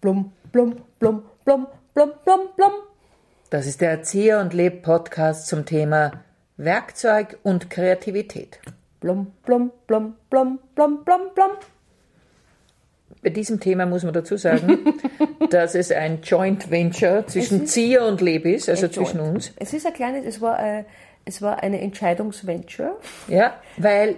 Blum, blum, blum, blum, blum, blum, blum. Das ist der Erzieher und Leb Podcast zum Thema Werkzeug und Kreativität. Blum, blum, blum, blum, blum, blum, blum. Bei diesem Thema muss man dazu sagen, dass es ein Joint Venture zwischen Zieher und Leb ist, also zwischen Joint. uns. Es ist ein kleines, es war, äh, es war eine Entscheidungsventure. Ja, weil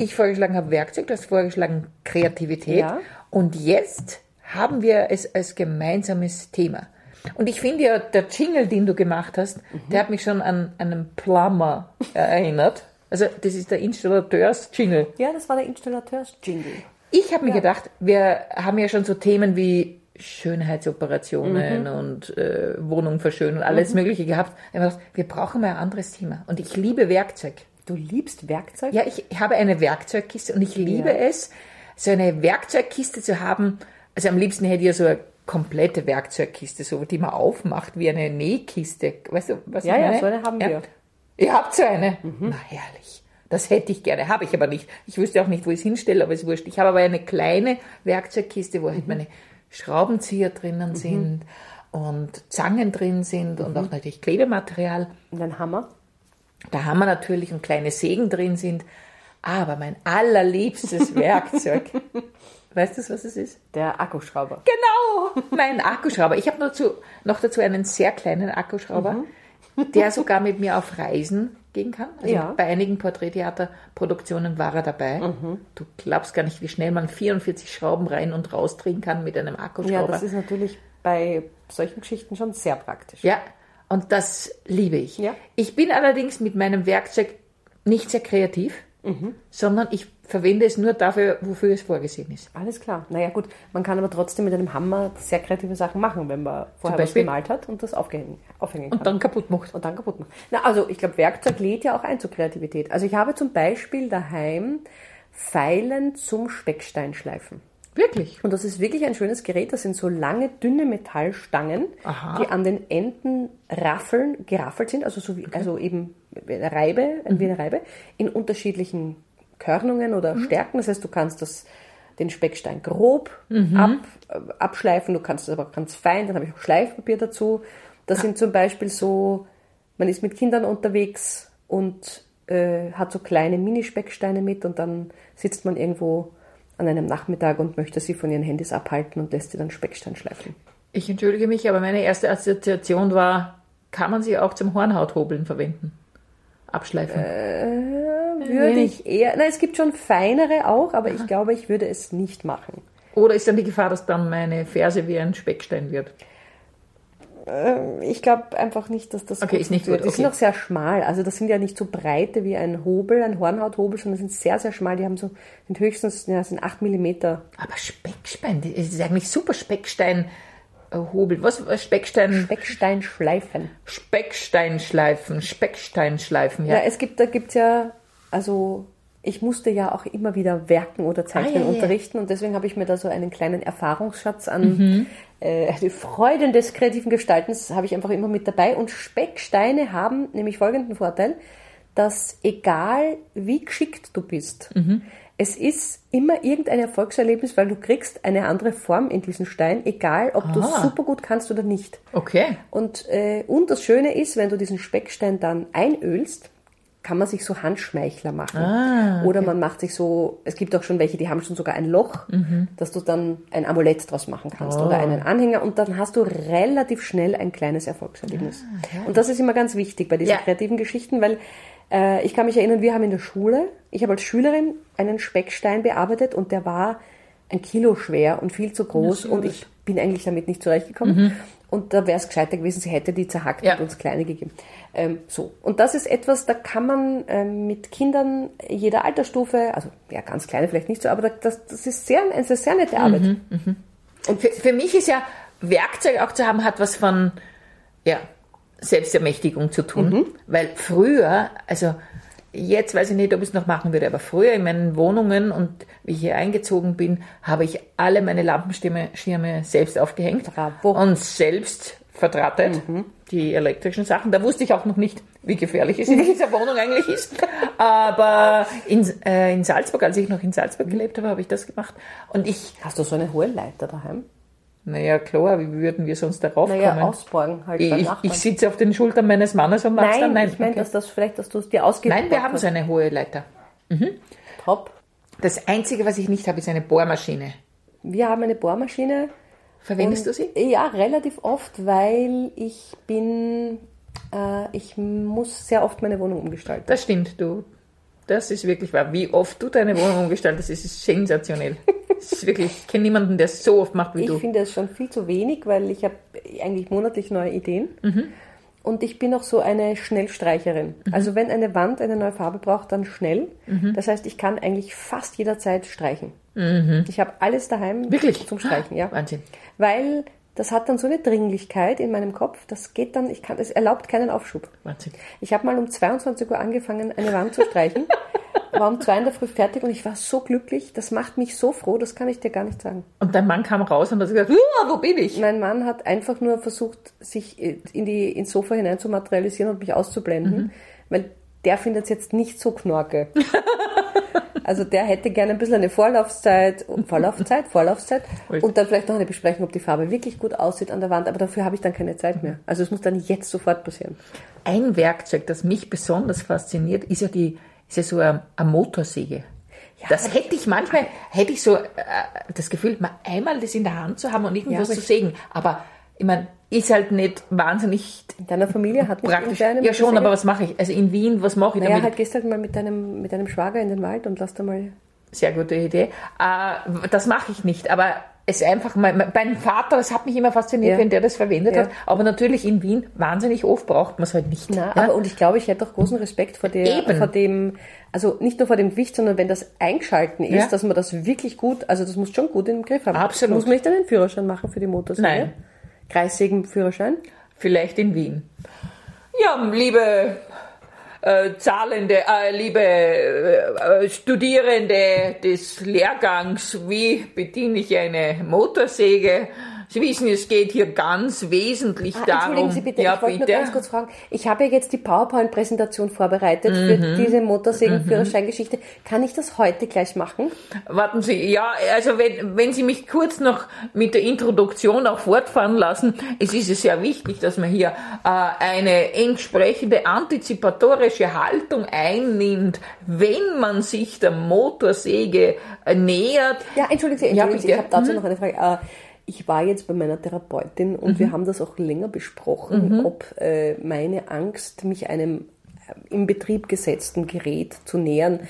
ich vorgeschlagen habe Werkzeug, du hast vorgeschlagen Kreativität. Ja. Und jetzt haben wir es als gemeinsames Thema. Und ich finde ja, der Jingle, den du gemacht hast, der hat mich schon an einen Plumber erinnert. Also das ist der Installateurs-Jingle. Ja, das war der Installateurs-Jingle. Ich habe mir gedacht, wir haben ja schon so Themen wie Schönheitsoperationen und äh, Wohnung verschönern und alles Mögliche gehabt. Ich gedacht, wir brauchen mal ein anderes Thema. Und ich liebe Werkzeug. Du liebst Werkzeug? Ja, ich habe eine Werkzeugkiste und ich liebe Ja. es, so eine Werkzeugkiste zu haben. Also am liebsten hätte ich ja so eine komplette Werkzeugkiste, so die man aufmacht wie eine Nähkiste. Weißt du, was Ja, ich ja, meine? so eine haben wir. Ihr habt so eine? Mhm. Na herrlich. Das hätte ich gerne, habe ich aber nicht. Ich wüsste auch nicht, wo ich es hinstelle, aber ist wurscht. Ich habe aber eine kleine Werkzeugkiste, wo Mhm. halt meine Schraubenzieher drinnen sind und Zangen drin sind Mhm. und auch natürlich Klebematerial. Und ein Hammer? Da haben wir natürlich und kleine Sägen drin sind. Aber mein allerliebstes Werkzeug, weißt du, was es ist? Der Akkuschrauber. Genau, mein Akkuschrauber. Ich habe noch dazu, noch dazu einen sehr kleinen Akkuschrauber, der sogar mit mir auf Reisen gehen kann. Also Ja. bei einigen Porträttheaterproduktionen war er dabei. Du glaubst gar nicht, wie schnell man 44 Schrauben rein und rausdrehen kann mit einem Ja, Akkuschrauber. das ist natürlich bei solchen Geschichten schon sehr praktisch. Ja, und das liebe ich. Ja. Ich bin allerdings mit meinem Werkzeug nicht sehr kreativ, Mhm. sondern ich verwende es nur dafür, wofür es vorgesehen ist. Alles klar. Naja gut, man kann aber trotzdem mit einem Hammer sehr kreative Sachen machen, wenn man vorher was gemalt hat und das aufgehängen, aufhängen kann. Und dann kaputt macht. und dann kaputt macht. Na, also ich glaube, Werkzeug lädt ja auch ein zur Kreativität. Also ich habe zum Beispiel daheim Pfeilen zum Specksteinschleifen. Wirklich. Und das ist wirklich ein schönes Gerät. Das sind so lange, dünne Metallstangen, Aha. die an den Enden raffeln, geraffelt sind, also so wie, also eben wie eine Reibe, wie eine Reibe, in unterschiedlichen Körnungen oder Stärken. Das heißt, du kannst das, den Speckstein grob ab, äh, abschleifen, du kannst es aber ganz fein, dann habe ich auch Schleifpapier dazu. Das sind zum Beispiel so, man ist mit Kindern unterwegs und äh, hat so kleine Mini-Specksteine mit und dann sitzt man irgendwo an einem Nachmittag und möchte sie von ihren Handys abhalten und lässt sie dann Speckstein schleifen. Ich entschuldige mich, aber meine erste Assoziation war, kann man sie auch zum Hornhauthobeln verwenden? Abschleifen. Würde ich eher, nein, es gibt schon feinere auch, aber ich glaube, ich würde es nicht machen. Oder ist dann die Gefahr, dass dann meine Ferse wie ein Speckstein wird? Ich glaube einfach nicht, dass das Okay, ist nicht funktioniert. gut, Die sind okay. auch sehr schmal. Also das sind ja nicht so breite wie ein Hobel, ein Hornhauthobel, sondern sind sehr, sehr schmal. Die haben so, sind höchstens, ja, sind 8 Millimeter. Aber Speckstein, das ist eigentlich super Speckstein. äh, Hobel, was, Speckstein, Specksteinschleifen. Specksteinschleifen, Specksteinschleifen, Ja, ja. es gibt, da gibt's ja, also ich musste ja auch immer wieder werken oder zeichnen Ah, ja, ja. unterrichten und deswegen habe ich mir da so einen kleinen Erfahrungsschatz an Mhm. äh, die Freuden des kreativen Gestaltens habe ich einfach immer mit dabei und Specksteine haben nämlich folgenden Vorteil, dass egal wie geschickt du bist, Mhm. es ist immer irgendein Erfolgserlebnis, weil du kriegst eine andere Form in diesen Stein, egal ob du Ah. super gut kannst oder nicht. Okay. Und, äh, und das Schöne ist, wenn du diesen Speckstein dann einölst, kann man sich so Handschmeichler machen. Ah, Oder man macht sich so, es gibt auch schon welche, die haben schon sogar ein Loch, Mhm. dass du dann ein Amulett draus machen kannst Oh. oder einen Anhänger und dann hast du relativ schnell ein kleines Erfolgserlebnis. und das ist immer ganz wichtig bei diesen Ah, Ja. kreativen Geschichten, weil äh, ich kann mich erinnern, wir haben in der Schule, ich habe als Schülerin einen Speckstein bearbeitet und der war ein Kilo schwer und viel zu groß und ich bin eigentlich damit nicht zurechtgekommen. Und da wäre es gescheiter gewesen, sie hätte die zerhackt Mhm. Ja. und uns kleine gegeben. Ähm, so. Und das ist etwas, da kann man ähm, mit Kindern jeder Altersstufe, also ja, ganz kleine vielleicht nicht so, aber da- das, das ist sehr, eine sehr nette Arbeit. Und für, für mich ist ja Werkzeug auch zu haben, hat was von ja, Selbstermächtigung zu tun. Mhm. Weil früher, also jetzt weiß ich nicht, ob ich es noch machen würde, aber früher in meinen Wohnungen und wie ich hier eingezogen bin, habe ich alle meine Lampenschirme Schirme selbst aufgehängt Bravo. und selbst verdrahtet, die elektrischen Sachen. Da wusste ich auch noch nicht, wie gefährlich es in dieser Wohnung eigentlich ist. Aber in, äh, in Salzburg, als ich noch in Salzburg gelebt habe, habe ich das gemacht. Und ich Hast du so eine hohe Leiter daheim? Naja, klar, wie würden wir sonst darauf Naja, kommen? ausborgen halt ich, ich, sitze auf den Schultern meines Mannes und mach's Nein, dann. ich meine, okay. dass das vielleicht, dass du es dir ausgibst. Nein, wir haben so eine hohe Leiter. Top. Das Einzige, was ich nicht habe, ist eine Bohrmaschine. Wir haben eine Bohrmaschine. Verwendest Und- du sie? Ja, relativ oft, weil ich bin, äh, ich muss sehr oft meine Wohnung umgestalten. Das stimmt, du. Das ist wirklich wahr. Wie oft du deine Wohnung umgestaltest, das ist sensationell. Das ist wirklich, ich kenne niemanden, der es so oft macht wie Ich du. finde es schon viel zu wenig, weil ich habe eigentlich monatlich neue Ideen. Mhm. Und ich bin auch so eine Schnellstreicherin. Mhm. Also wenn eine Wand eine neue Farbe braucht, dann schnell. Das heißt, ich kann eigentlich fast jederzeit streichen. Ich habe alles daheim Mhm. Wirklich? zum Streichen, ja. Wahnsinn. Weil das hat dann so eine Dringlichkeit in meinem Kopf, das geht dann, ich kann, es erlaubt keinen Aufschub. Wahnsinn. Ich habe mal um 22 Uhr angefangen, eine Wand zu streichen, war um zwei in der Früh fertig und ich war so glücklich, das macht mich so froh, das kann ich dir gar nicht sagen. Und dein Mann kam raus und hat gesagt, "Uah, wo bin ich? Mein Mann hat einfach nur versucht, sich in die, ins Sofa hinein zu materialisieren und mich auszublenden, weil der findet es jetzt nicht so knorke. Also der hätte gerne ein bisschen eine Vorlaufzeit, Vorlaufzeit, Vorlaufzeit und dann vielleicht noch eine Besprechung, ob die Farbe wirklich gut aussieht an der Wand, aber dafür habe ich dann keine Zeit mehr. Also es muss dann jetzt sofort passieren. Ein Werkzeug, das mich besonders fasziniert, ist ja die, ist ja so eine, eine Motorsäge. das hätte ich manchmal, hätte ich so äh, das Gefühl, mal einmal das in der Hand zu haben und irgendwas aber zu sägen. Aber ich meine, ist halt nicht wahnsinnig In deiner Familie hat praktisch. Ja schon, aber was mache ich? Also in Wien, was mache ich Naja, damit? halt gehst halt mal mit deinem, mit deinem Schwager in den Wald und lass da mal. Sehr gute Idee. Äh, das mache ich nicht, aber es ist einfach, mein, mein Vater, das hat mich immer fasziniert, Ja. wenn der das verwendet Ja. hat. Aber natürlich in Wien wahnsinnig oft braucht man es halt nicht. Na, ja? aber und ich glaube, ich hätte auch großen Respekt vor, der, Eben. vor dem, also nicht nur vor dem Gewicht, sondern wenn das eingeschalten ist, dass man das wirklich gut, also das muss schon gut im Griff haben. Absolut. Muss man nicht einen Führerschein machen für die Motorsäge? Nein. Kreissägenführerschein? Vielleicht in Wien. Ja, liebe äh, Zahlende, äh, liebe äh, Studierende des Lehrgangs, wie bediene ich eine Motorsäge? Sie wissen, es geht hier ganz wesentlich Ah, darum. Entschuldigen Sie bitte, ja, ich wollte nur ganz kurz fragen. Ich habe ja jetzt die PowerPoint-Präsentation vorbereitet für Mhm. diese Motorsägenführerscheingeschichte. Kann ich das heute gleich machen? Warten Sie, ja, also wenn, wenn Sie mich kurz noch mit der Introduktion auch fortfahren lassen, es ist es sehr wichtig, dass man hier äh, eine entsprechende antizipatorische Haltung einnimmt, wenn man sich der Motorsäge äh, nähert. Ja, entschuldigen Sie, Ja, entschuldigen Sie, bitte. ich habe dazu noch eine Frage. Äh, Ich war jetzt bei meiner Therapeutin und Mhm. wir haben das auch länger besprochen, ob äh, meine Angst, mich einem äh, im Betrieb gesetzten Gerät zu nähern,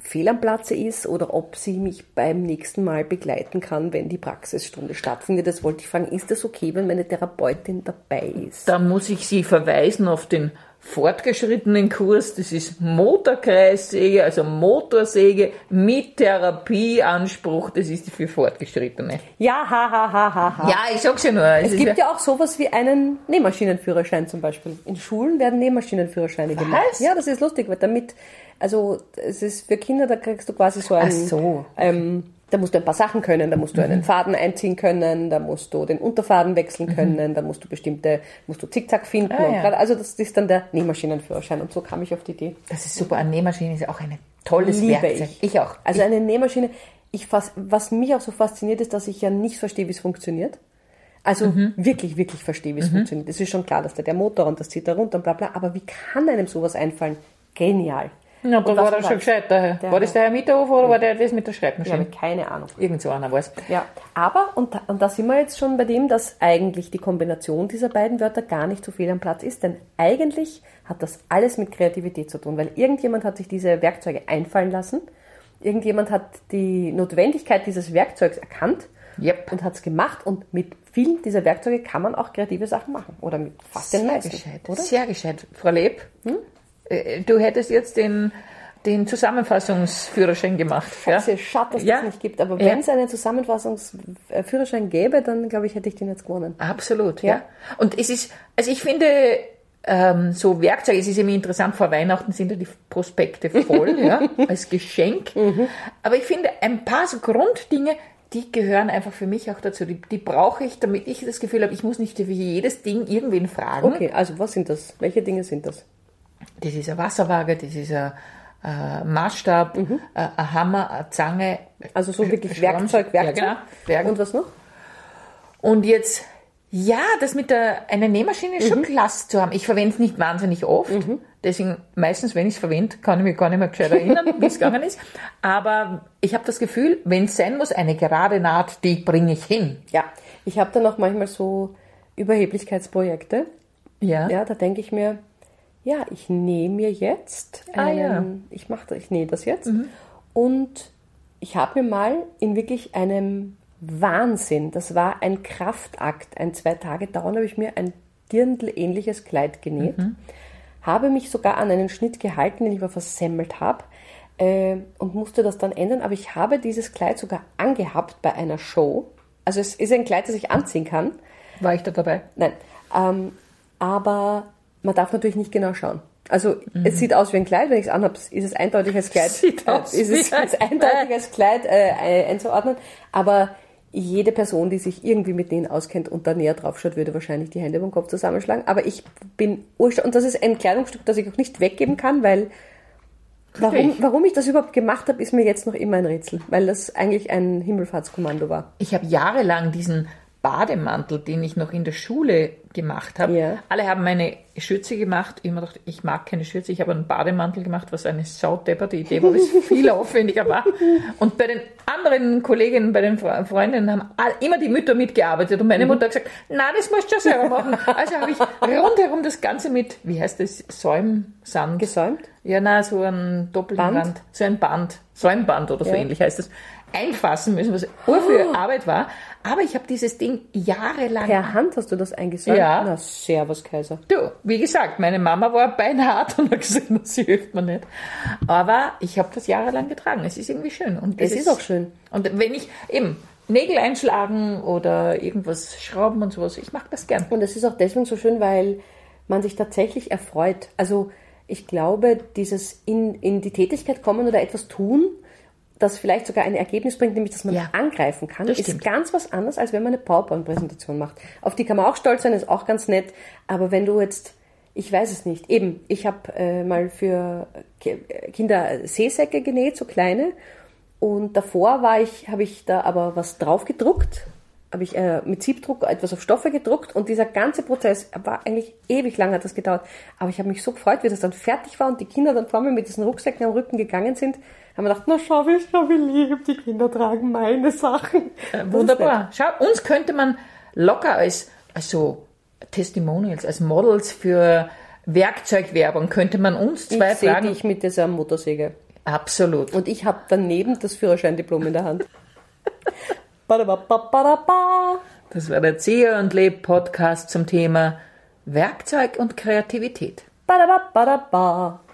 fehl am Platze ist oder ob sie mich beim nächsten Mal begleiten kann, wenn die Praxisstunde stattfindet. Das wollte ich fragen, ist das okay, wenn meine Therapeutin dabei ist? Da muss ich Sie verweisen auf den fortgeschrittenen Kurs. Das ist Motorkreissäge, also Motorsäge mit Therapieanspruch. Das ist für Fortgeschrittene. Ja, ha, ha, ha, ha, ha. Ja, ich sag's ja nur. Es Es gibt ja auch sowas wie einen Nähmaschinenführerschein zum Beispiel. In Schulen werden Nähmaschinenführerscheine gemacht. Ja, das ist lustig, weil damit, also es ist für Kinder, da kriegst du quasi so einen, Ach so. ähm, da musst du ein paar Sachen können, da musst du einen Faden einziehen können, da musst du den Unterfaden wechseln können, da musst du bestimmte, musst du Zickzack finden. Ah, und ja. grad, also das ist dann der Nähmaschinenführerschein und so kam ich auf die Idee. Das ist super. Eine Nähmaschine ist auch ein tolles Liebe Werkzeug. ich. Ich auch. Also eine Nähmaschine, ich fas was mich auch so fasziniert, ist, dass ich ja nicht verstehe, wie es funktioniert. Also Mhm. wirklich, wirklich verstehe, wie es funktioniert. Es ist schon klar, dass da der Motor und das zieht da runter und bla bla, aber wie kann einem sowas einfallen? Genial. Ja, aber Und war war schon gescheit. Der war das der Herr Mitterhofer oder war der das mit der Ich habe Schreibmaschine? keine Ahnung. Irgend so einer war's. Ja, aber, und da, und da sind wir jetzt schon bei dem, dass eigentlich die Kombination dieser beiden Wörter gar nicht so viel am Platz ist, denn eigentlich hat das alles mit Kreativität zu tun, weil irgendjemand hat sich diese Werkzeuge einfallen lassen, irgendjemand hat die Notwendigkeit dieses Werkzeugs erkannt Yep. und hat es gemacht und mit vielen dieser Werkzeuge kann man auch kreative Sachen machen oder mit fast den Sehr meisten, gescheit. oder? Sehr gescheit. Frau Leb, äh, du hättest jetzt den, den Zusammenfassungsführerschein gemacht. Ja? Es ist schade, dass Ja. das nicht gibt, aber Ja. wenn es einen Zusammenfassungsführerschein gäbe, dann glaube ich, hätte ich den jetzt gewonnen. Absolut, ja. Ja. Und es ist, also ich finde, ähm, so Werkzeuge, es ist immer interessant, vor Weihnachten sind ja die Prospekte voll, ja, als Geschenk. Aber ich finde, ein paar so Grunddinge, die gehören einfach für mich auch dazu. Die, die brauche ich, damit ich das Gefühl habe, ich muss nicht für jedes Ding irgendwen fragen. Okay, also was sind das? Welche Dinge sind das? Das ist eine Wasserwaage, das ist ein äh, Maßstab, Mhm. äh, ein Hammer, eine Zange. Also so wirklich Schramm- Werkzeug, Werkzeug. Ja, genau. Und was noch? Und jetzt, ja, das mit der, einer Nähmaschine ist schon klasse zu haben. Ich verwende es nicht wahnsinnig oft. Deswegen, meistens, wenn ich es verwende, kann ich mich gar nicht mehr gescheit erinnern, wie es gegangen ist. Aber ich habe das Gefühl, wenn es sein muss, eine gerade Naht, die bringe ich hin. Ja, ich habe dann auch manchmal so Überheblichkeitsprojekte. Ja. Ja, da denke ich mir, ja, ich nähe mir jetzt Ah, einen, ja. ich mache ich nähe das jetzt und ich habe mir mal in wirklich einem Wahnsinn, das war ein Kraftakt, ein zwei Tage dauern, habe ich mir ein Dirndl-ähnliches Kleid genäht, habe mich sogar an einen Schnitt gehalten, den ich mal versemmelt habe äh, und musste das dann ändern, aber ich habe dieses Kleid sogar angehabt bei einer Show. Also es ist ein Kleid, das ich anziehen kann. War ich da dabei? Nein. Ähm, aber man darf natürlich nicht genau schauen. Also Mhm. es sieht aus wie ein Kleid, wenn ich es anhabe, ist es eindeutig als Kleid. Sieht aus äh, ist es als eindeutig als Kleid äh, einzuordnen. Aber jede Person, die sich irgendwie mit denen auskennt und da näher drauf schaut, würde wahrscheinlich die Hände über den Kopf zusammenschlagen. Aber ich bin und das ist ein Kleidungsstück, das ich auch nicht weggeben kann, weil warum, warum ich das überhaupt gemacht habe, ist mir jetzt noch immer ein Rätsel, weil das eigentlich ein Himmelfahrtskommando war. Ich habe jahrelang diesen Bademantel, den ich noch in der Schule gemacht habe. Ja. Alle haben eine Schürze gemacht. Ich habe gedacht, ich mag keine Schürze. Ich habe einen Bademantel gemacht, was eine saudepperte Idee war, was viel aufwendiger war. Und bei den anderen Kolleginnen, bei den Fre- Freundinnen haben all, immer die Mütter mitgearbeitet. Und meine Mutter hat gesagt, na, das musst du ja selber machen. Also habe ich rundherum das Ganze mit, wie heißt das, Säumsand. Gesäumt? Ja, na, so ein doppelten Band? Band. So ein Band. Säumband oder so Ja. ähnlich heißt das. Einfassen müssen, was ur für Arbeit war. Aber ich habe dieses Ding jahrelang. Per Hand hast du das eingesäumt? Ja. Na, servus, Kaiser. Du, wie gesagt, meine Mama war beinhart und hat gesagt, sie hilft mir nicht. Aber ich habe das jahrelang getragen. Es ist irgendwie schön. Und Es ist auch schön. Und wenn ich eben Nägel einschlagen oder irgendwas schrauben und sowas, ich mag das gern. Und es ist auch deswegen so schön, weil man sich tatsächlich erfreut. Also ich glaube, dieses in, in die Tätigkeit kommen oder etwas tun, das vielleicht sogar ein Ergebnis bringt, nämlich dass man Ja, angreifen kann, das ist stimmt. ganz was anderes, als wenn man eine PowerPoint-Präsentation macht. Auf die kann man auch stolz sein, ist auch ganz nett. Aber wenn du jetzt, ich weiß es nicht, eben, ich habe äh, mal für Ki- Kinder Seesäcke genäht, so kleine. Und davor war ich, habe ich da aber was drauf gedruckt, habe ich äh, mit Siebdruck etwas auf Stoffe gedruckt und dieser ganze Prozess war eigentlich ewig lang hat das gedauert. Aber ich habe mich so gefreut, wie das dann fertig war und die Kinder dann vor mir mit diesen Rucksäcken am Rücken gegangen sind, haben wir gedacht, na schau, wie, schau, wie lieb, die Kinder tragen meine Sachen. Ist Wunderbar. Schau, uns könnte man locker als, also Testimonials, als Models für Werkzeugwerbung, könnte man uns zwei Ich fragen. dich mit dieser Motorsäge. Absolut. Und ich habe daneben das Führerscheindiplom in der Hand. Das war der Zieher und Leb Podcast zum Thema Werkzeug und Kreativität.